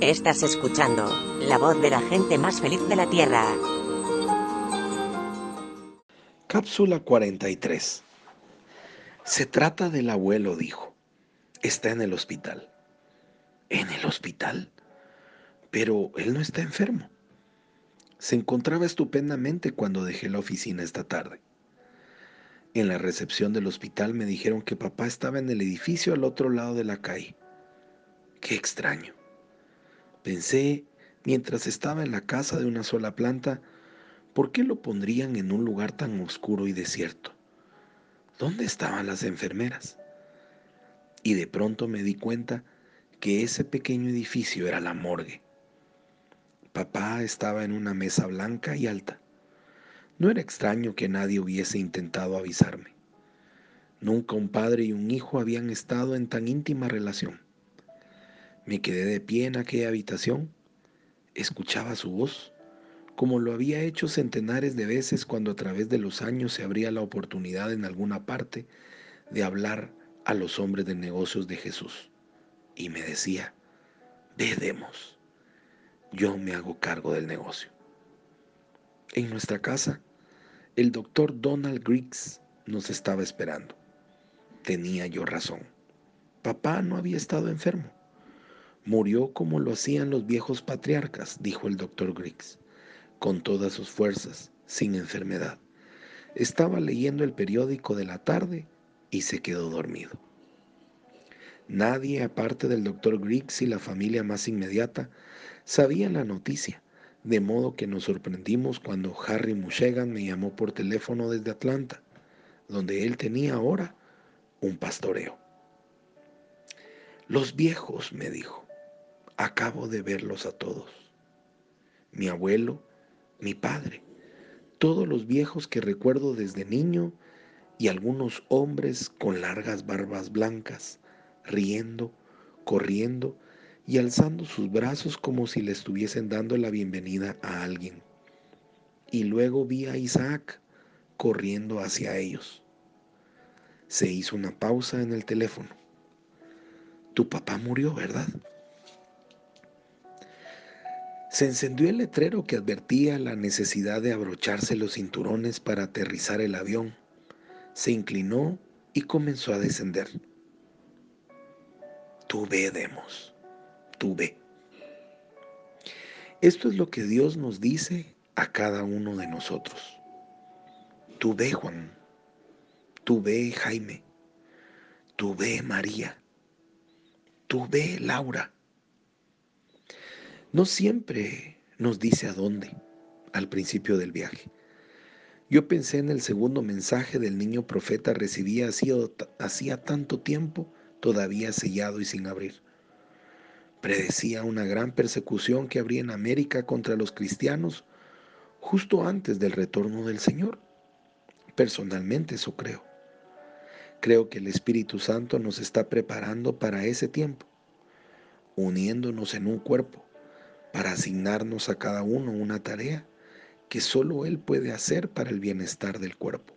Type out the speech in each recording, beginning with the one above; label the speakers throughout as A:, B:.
A: Estás escuchando la voz de la gente más feliz de la Tierra.
B: Cápsula 43. Se trata del abuelo, dijo. Está en el hospital. ¿En el hospital? Pero él no está enfermo. Se encontraba estupendamente cuando dejé la oficina esta tarde. En la recepción del hospital me dijeron que papá estaba en el edificio al otro lado de la calle. Qué extraño. Pensé, mientras estaba en la casa de una sola planta, ¿por qué lo pondrían en un lugar tan oscuro y desierto? ¿Dónde estaban las enfermeras? Y de pronto me di cuenta que ese pequeño edificio era la morgue. Papá estaba en una mesa blanca y alta. No era extraño que nadie hubiese intentado avisarme. Nunca un padre y un hijo habían estado en tan íntima relación. Me quedé de pie en aquella habitación, escuchaba su voz, como lo había hecho centenares de veces cuando a través de los años se abría la oportunidad en alguna parte de hablar a los hombres de negocios de Jesús. Y me decía, vedemos, yo me hago cargo del negocio. En nuestra casa, el doctor Donald Griggs nos estaba esperando. Tenía yo razón. Papá no había estado enfermo. Murió como lo hacían los viejos patriarcas, dijo el doctor Griggs, con todas sus fuerzas, sin enfermedad. Estaba leyendo el periódico de la tarde y se quedó dormido. Nadie, aparte del doctor Griggs y la familia más inmediata, sabía la noticia, de modo que nos sorprendimos cuando Harry Mushegan me llamó por teléfono desde Atlanta, donde él tenía ahora un pastoreo. Los viejos, me dijo, acabo de verlos a todos. Mi abuelo, mi padre, todos los viejos que recuerdo desde niño y algunos hombres con largas barbas blancas, riendo, corriendo y alzando sus brazos como si le estuviesen dando la bienvenida a alguien. Y luego vi a Isaac corriendo hacia ellos. Se hizo una pausa en el teléfono. Tu papá murió, ¿verdad? Se encendió el letrero que advertía la necesidad de abrocharse los cinturones para aterrizar el avión. Se inclinó y comenzó a descender. Tú ve, Demos, tú ve. Esto es lo que Dios nos dice a cada uno de nosotros. Tú ve, Juan. Tú ve, Jaime. Tú ve, María. Tú ve, Laura. No siempre nos dice a dónde al principio del viaje. Yo pensé en el segundo mensaje del niño profeta recibía hacía tanto tiempo, todavía sellado y sin abrir. Predecía una gran persecución que habría en América contra los cristianos justo antes del retorno del Señor. Personalmente eso creo. Creo que el Espíritu Santo nos está preparando para ese tiempo, uniéndonos en un cuerpo para asignarnos a cada uno una tarea que solo Él puede hacer para el bienestar del cuerpo.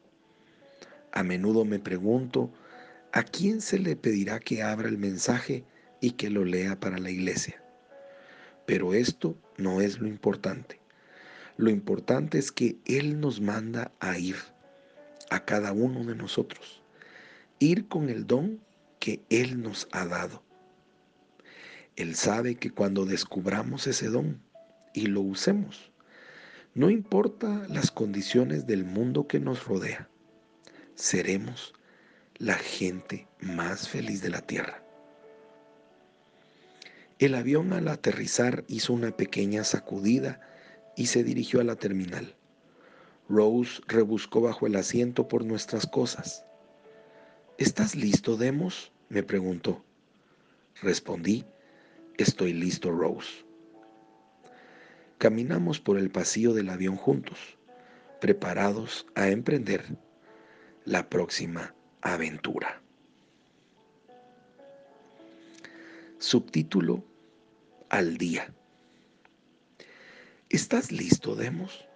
B: A menudo me pregunto, ¿a quién se le pedirá que abra el mensaje y que lo lea para la iglesia? Pero esto no es lo importante. Lo importante es que Él nos manda a ir, a cada uno de nosotros, ir con el don que Él nos ha dado él sabe que cuando descubramos ese don y lo usemos, no importa las condiciones del mundo que nos rodea, seremos la gente más feliz de la tierra. El avión al aterrizar hizo una pequeña sacudida y se dirigió a la terminal. Rose rebuscó bajo el asiento por nuestras cosas. ¿Estás listo, Demos? me preguntó. Respondí Estoy listo, Rose. Caminamos por el pasillo del avión juntos, preparados a emprender la próxima aventura. Subtítulo Al día. ¿Estás listo, Demos?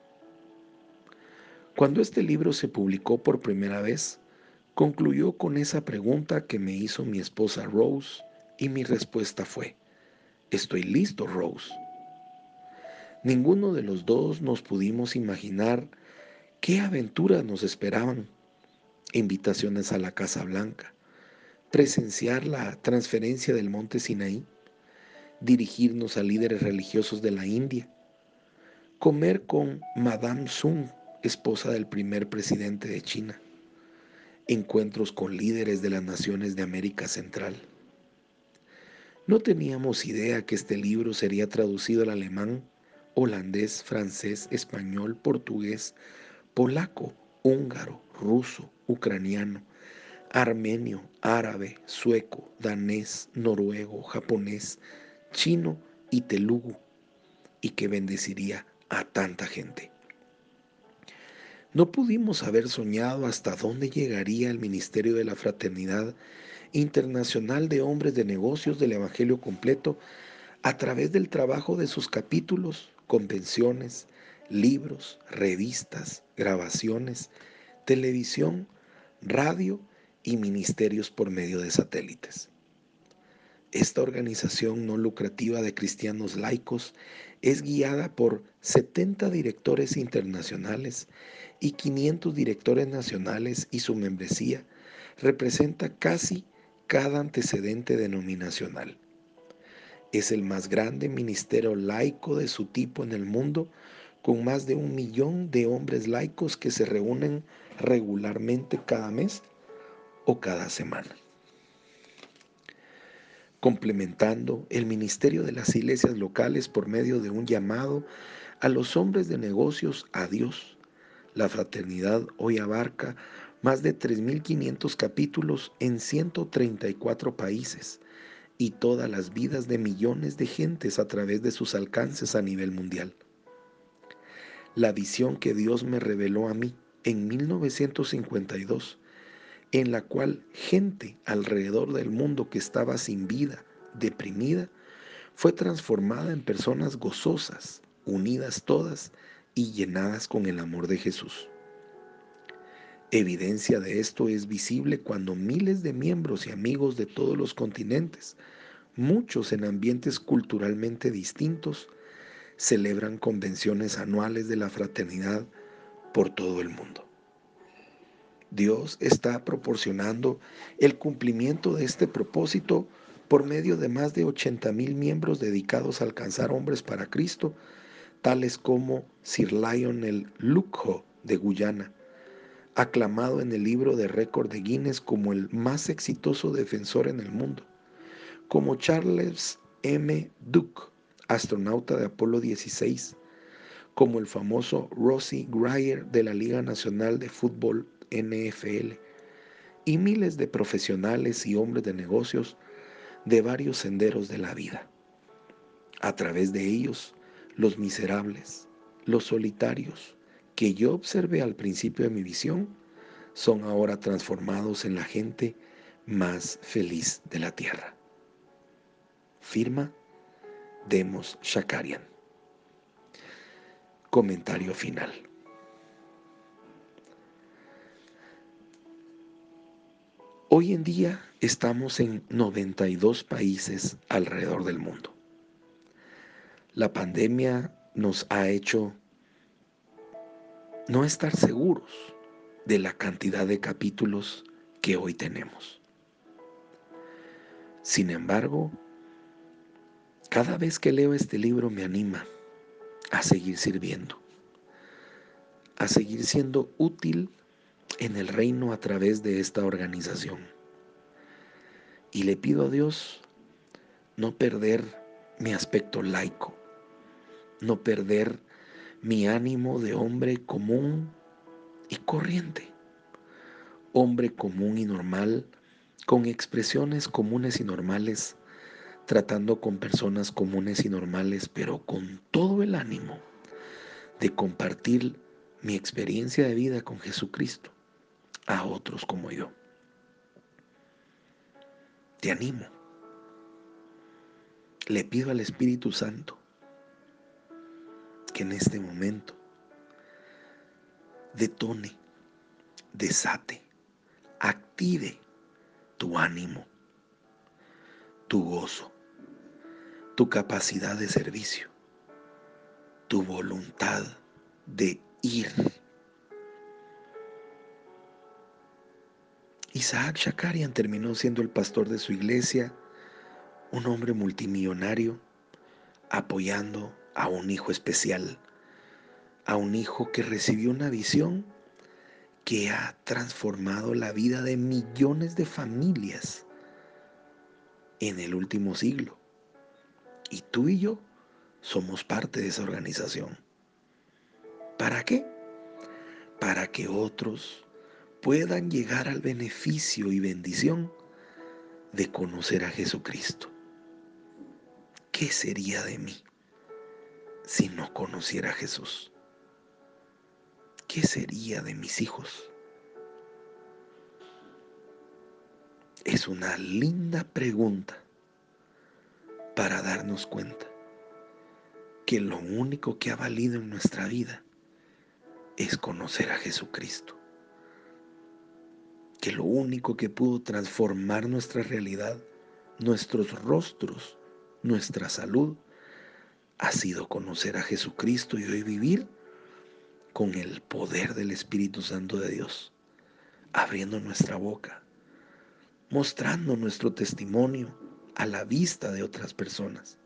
B: Cuando este libro se publicó por primera vez, concluyó con esa pregunta que me hizo mi esposa Rose y mi respuesta fue, Estoy listo, Rose. Ninguno de los dos nos pudimos imaginar qué aventuras nos esperaban. Invitaciones a la Casa Blanca, presenciar la transferencia del monte Sinaí, dirigirnos a líderes religiosos de la India, comer con Madame Sun, esposa del primer presidente de China, encuentros con líderes de las naciones de América Central. No teníamos idea que este libro sería traducido al alemán, holandés, francés, español, portugués, polaco, húngaro, ruso, ucraniano, armenio, árabe, sueco, danés, noruego, japonés, chino y telugu, y que bendeciría a tanta gente. No pudimos haber soñado hasta dónde llegaría el ministerio de la fraternidad internacional de hombres de negocios del Evangelio completo a través del trabajo de sus capítulos, convenciones, libros, revistas, grabaciones, televisión, radio y ministerios por medio de satélites. Esta organización no lucrativa de cristianos laicos es guiada por 70 directores internacionales y 500 directores nacionales y su membresía representa casi cada antecedente denominacional. Es el más grande ministerio laico de su tipo en el mundo, con más de un millón de hombres laicos que se reúnen regularmente cada mes o cada semana complementando el ministerio de las iglesias locales por medio de un llamado a los hombres de negocios a Dios. La fraternidad hoy abarca más de 3.500 capítulos en 134 países y todas las vidas de millones de gentes a través de sus alcances a nivel mundial. La visión que Dios me reveló a mí en 1952 en la cual gente alrededor del mundo que estaba sin vida, deprimida, fue transformada en personas gozosas, unidas todas y llenadas con el amor de Jesús. Evidencia de esto es visible cuando miles de miembros y amigos de todos los continentes, muchos en ambientes culturalmente distintos, celebran convenciones anuales de la fraternidad por todo el mundo. Dios está proporcionando el cumplimiento de este propósito por medio de más de 80 mil miembros dedicados a alcanzar hombres para Cristo, tales como Sir Lionel Lucco de Guyana, aclamado en el libro de récord de Guinness como el más exitoso defensor en el mundo, como Charles M. Duke, astronauta de Apolo 16, como el famoso Rossi Grier de la Liga Nacional de Fútbol NFL y miles de profesionales y hombres de negocios de varios senderos de la vida. A través de ellos, los miserables, los solitarios, que yo observé al principio de mi visión, son ahora transformados en la gente más feliz de la tierra. Firma Demos Shakarian. Comentario final. Hoy en día estamos en 92 países alrededor del mundo. La pandemia nos ha hecho no estar seguros de la cantidad de capítulos que hoy tenemos. Sin embargo, cada vez que leo este libro me anima a seguir sirviendo, a seguir siendo útil en el reino a través de esta organización. Y le pido a Dios no perder mi aspecto laico, no perder mi ánimo de hombre común y corriente, hombre común y normal, con expresiones comunes y normales, tratando con personas comunes y normales, pero con todo el ánimo de compartir mi experiencia de vida con Jesucristo a otros como yo. Te animo. Le pido al Espíritu Santo que en este momento detone, desate, active tu ánimo, tu gozo, tu capacidad de servicio, tu voluntad de ir. Isaac Shakarian terminó siendo el pastor de su iglesia, un hombre multimillonario, apoyando a un hijo especial, a un hijo que recibió una visión que ha transformado la vida de millones de familias en el último siglo. Y tú y yo somos parte de esa organización. ¿Para qué? Para que otros puedan llegar al beneficio y bendición de conocer a Jesucristo. ¿Qué sería de mí si no conociera a Jesús? ¿qué sería de mis hijos? Es una linda pregunta para darnos cuenta que lo único que ha valido en nuestra vida es conocer a Jesucristo. Que lo único que pudo transformar nuestra realidad, nuestros rostros, nuestra salud, ha sido conocer a Jesucristo y hoy vivir con el poder del Espíritu Santo de Dios, abriendo nuestra boca, mostrando nuestro testimonio a la vista de otras personas.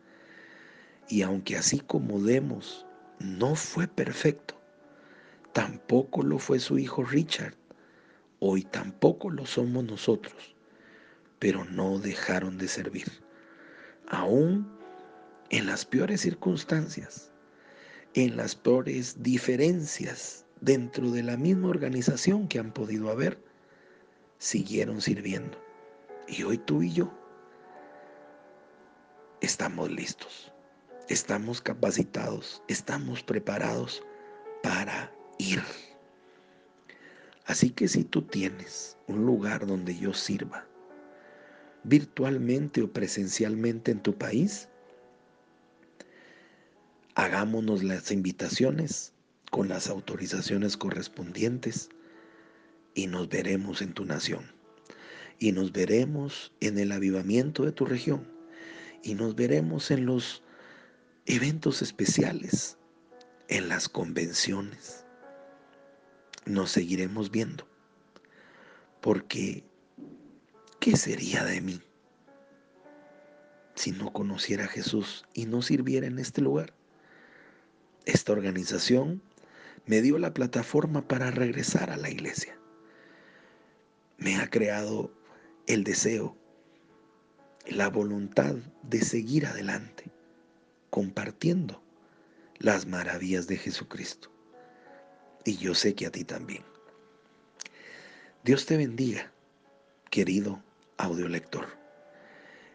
B: Y aunque así como demos no fue perfecto, tampoco lo fue su hijo Richard, hoy tampoco lo somos nosotros, pero no dejaron de servir, aún en las peores circunstancias en las peores diferencias dentro de la misma organización que han podido haber, siguieron sirviendo. Y hoy tú y yo estamos listos, estamos capacitados, estamos preparados para ir. Así que si tú tienes un lugar donde yo sirva, virtualmente o presencialmente en tu país, hagámonos las invitaciones con las autorizaciones correspondientes y nos veremos en tu nación. Y nos veremos en el avivamiento de tu región. Y nos veremos en los eventos especiales, en las convenciones. Nos seguiremos viendo. Porque, ¿qué sería de mí si no conociera a Jesús y no sirviera en este lugar? Esta organización me dio la plataforma para regresar a la iglesia. Me ha creado el deseo, la voluntad de seguir adelante, compartiendo las maravillas de Jesucristo. Y yo sé que a ti también. Dios te bendiga, querido audiolector,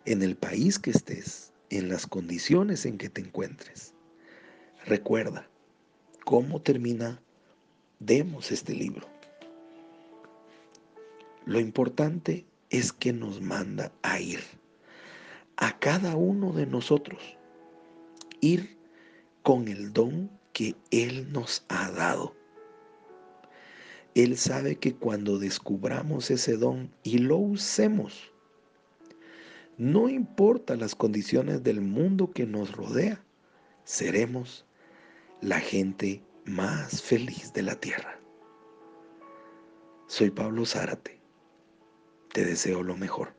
B: en el país que estés, en las condiciones en que te encuentres. Recuerda cómo termina demos este libro. Lo importante es que nos manda a ir, a cada uno de nosotros, ir con el don que Él nos ha dado. Él sabe que cuando descubramos ese don y lo usemos, no importa las condiciones del mundo que nos rodea, seremos la gente más feliz de la tierra. Soy Pablo Zárate. Te deseo lo mejor.